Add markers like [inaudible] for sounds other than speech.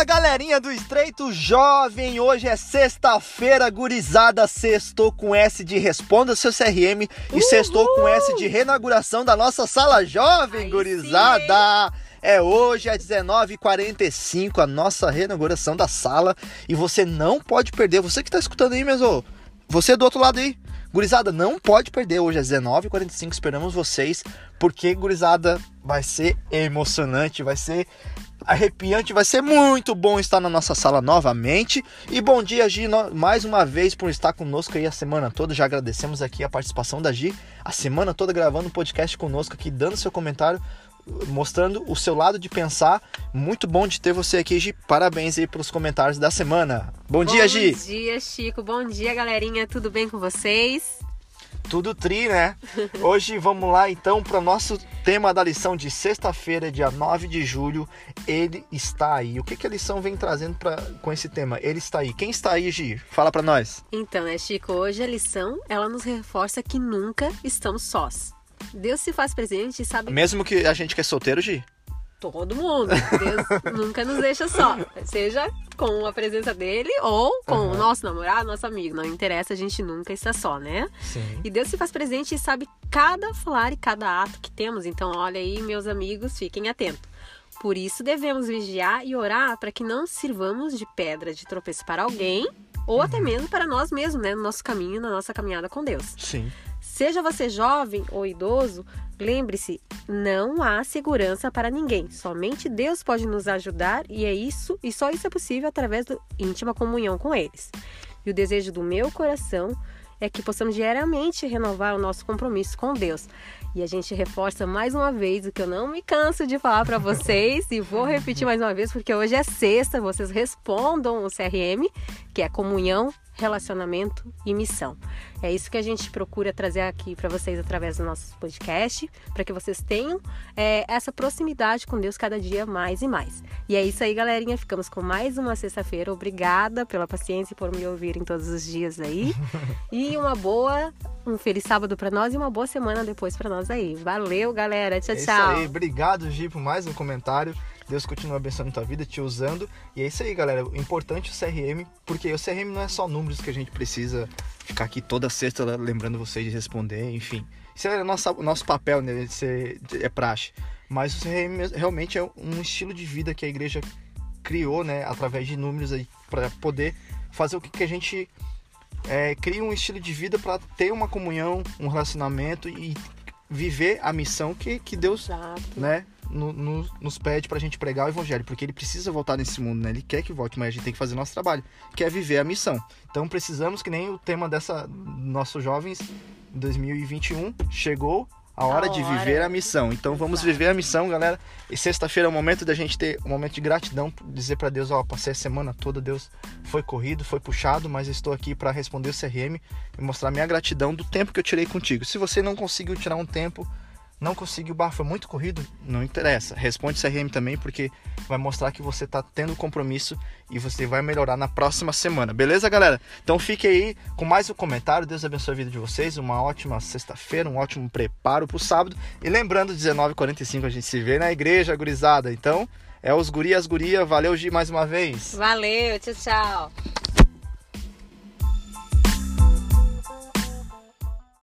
Fala galerinha do Estreito Jovem, hoje é sexta-feira, gurizada, sextou com S de Responda Seu CRM e sextou com S de reinauguração da nossa sala jovem, Aí gurizada. É hoje às 19h45 a nossa reinauguração da sala. E você não pode perder, você que tá escutando aí mesmo, você do outro lado aí, Gurizada, não pode perder. Hoje às 19h45, esperamos vocês, porque, gurizada, vai ser emocionante, vai ser arrepiante, vai ser muito bom estar na nossa sala novamente. E bom dia, Gi, mais uma vez por estar conosco aí a semana toda. Já agradecemos aqui a participação da Gi, a semana toda gravando um podcast conosco aqui, dando seu comentário, mostrando o seu lado de pensar. Muito bom de ter você aqui, Gi. Parabéns aí pelos comentários da semana. Bom, dia, Gi. Bom dia, Chico. Bom dia, galerinha. Tudo bem com vocês? Tudo tri, né? Hoje vamos lá então para o nosso tema da lição de sexta-feira, dia 9 de julho. Ele está aí. O que, que a lição vem trazendo pra, com esse tema? Ele está aí. Quem está aí, Gi? Fala para nós. Então, né, Chico? Hoje a lição, ela nos reforça que nunca estamos sós. Deus se faz presente e sabe Mesmo que a gente que é solteiro, Gi? Todo mundo. Deus [laughs] nunca nos deixa só. Seja com a presença dele ou com o Aham. nosso namorado, nosso amigo. Não interessa, a gente nunca está só, né? Sim. E Deus se faz presente e sabe cada falar e cada ato que temos. Então, olha aí, meus amigos, fiquem atentos. Por isso, devemos vigiar e orar para que não sirvamos de pedra de tropeço para alguém ou até mesmo para nós mesmos, né? No nosso caminho, na nossa caminhada com Deus. Sim. Seja você jovem ou idoso, lembre-se, não há segurança para ninguém. Somente Deus pode nos ajudar e é isso, e só isso é possível através da íntima comunhão com eles. E o desejo do meu coração é que possamos diariamente renovar o nosso compromisso com Deus. E a gente reforça mais uma vez o que eu não me canso de falar para vocês e vou repetir mais uma vez porque hoje é sexta, vocês respondam o CRM, que é comunhão, relacionamento e missão. É isso que a gente procura trazer aqui para vocês através do nosso podcast, para que vocês tenham é, essa proximidade com Deus cada dia mais e mais. E é isso aí, galerinha. Ficamos com mais uma sexta-feira. Obrigada pela paciência e por me ouvirem todos os dias aí. [laughs] E uma boa, um feliz sábado para nós e uma boa semana depois para nós aí. Valeu, galera. Tchau, É isso tchau. aí. Obrigado, Gi, por mais um comentário. Deus continua abençoando tua vida, te usando. E é isso aí, galera. O importante é o CRM, porque o CRM não é só números que a gente precisa ficar aqui toda sexta lembrando vocês de responder, enfim. Isso é o nosso, nosso papel, né? ser- é praxe. Mas o CRM realmente é um estilo de vida que a igreja criou, né? Através de números aí, para poder fazer o que, que a gente é, cria um estilo de vida para ter uma comunhão, um relacionamento e viver a missão que, que Deus Exato. né, no- no- nos pede pra gente pregar o evangelho, porque ele precisa voltar nesse mundo, né? Ele quer que volte, mas a gente tem que fazer nosso trabalho, que é viver a missão. Então precisamos que nem o tema dessa nossos jovens 2021 chegou a hora, A de hora. viver a missão. Então vamos viver a missão, galera. E sexta-feira é o momento da gente ter um momento de gratidão, dizer pra Deus, ó, passei a semana toda, Deus foi corrido, foi puxado, mas estou aqui pra responder o CRM e mostrar minha gratidão do tempo que eu tirei contigo. Se você não conseguiu tirar um tempo não conseguiu, bah, foi muito corrido, não interessa. Responde CRM também, porque vai mostrar que você tá tendo compromisso e você vai melhorar na próxima semana, beleza, galera? Então fique aí com mais um comentário. Deus abençoe a vida de vocês. Uma ótima sexta-feira, um ótimo preparo pro sábado. E lembrando, 19h45 a gente se vê na igreja, gurizada. Então, é os guri, as guria. Valeu, Gi, mais uma vez. Valeu, tchau, tchau.